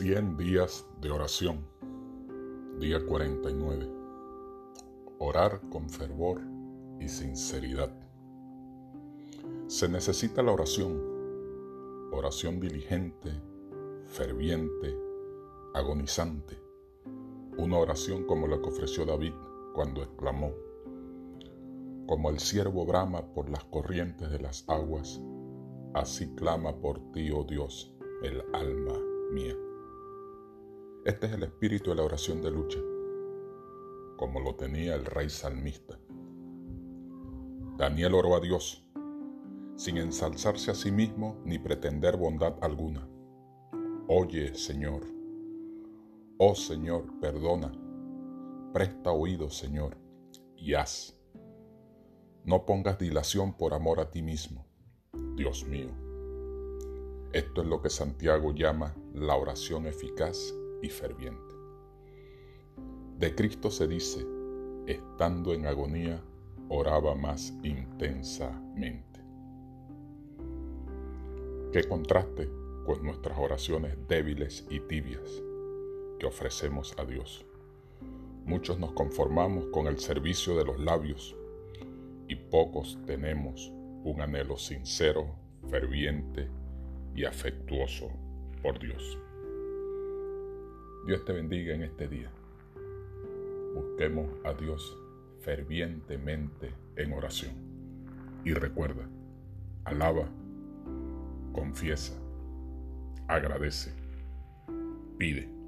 100 días de oración. Día 49. Orar con fervor y sinceridad. Se necesita la oración. Oración diligente, ferviente, agonizante. Una oración como la que ofreció David cuando exclamó, como el siervo brama por las corrientes de las aguas, así clama por ti, oh Dios, el alma mía. Este es el espíritu de la oración de lucha, como lo tenía el rey salmista. Daniel oró a Dios, sin ensalzarse a sí mismo ni pretender bondad alguna. Oye, Señor. Oh Señor, perdona. Presta oído, Señor, y haz. No pongas dilación por amor a ti mismo, Dios mío. Esto es lo que Santiago llama la oración eficaz y ferviente. De Cristo se dice, estando en agonía, oraba más intensamente. Qué contraste con nuestras oraciones débiles y tibias que ofrecemos a Dios. Muchos nos conformamos con el servicio de los labios y pocos tenemos un anhelo sincero, ferviente y afectuoso por Dios. Dios te bendiga en este día. Busquemos a Dios fervientemente en oración. Y recuerda, alaba, confiesa, agradece, pide.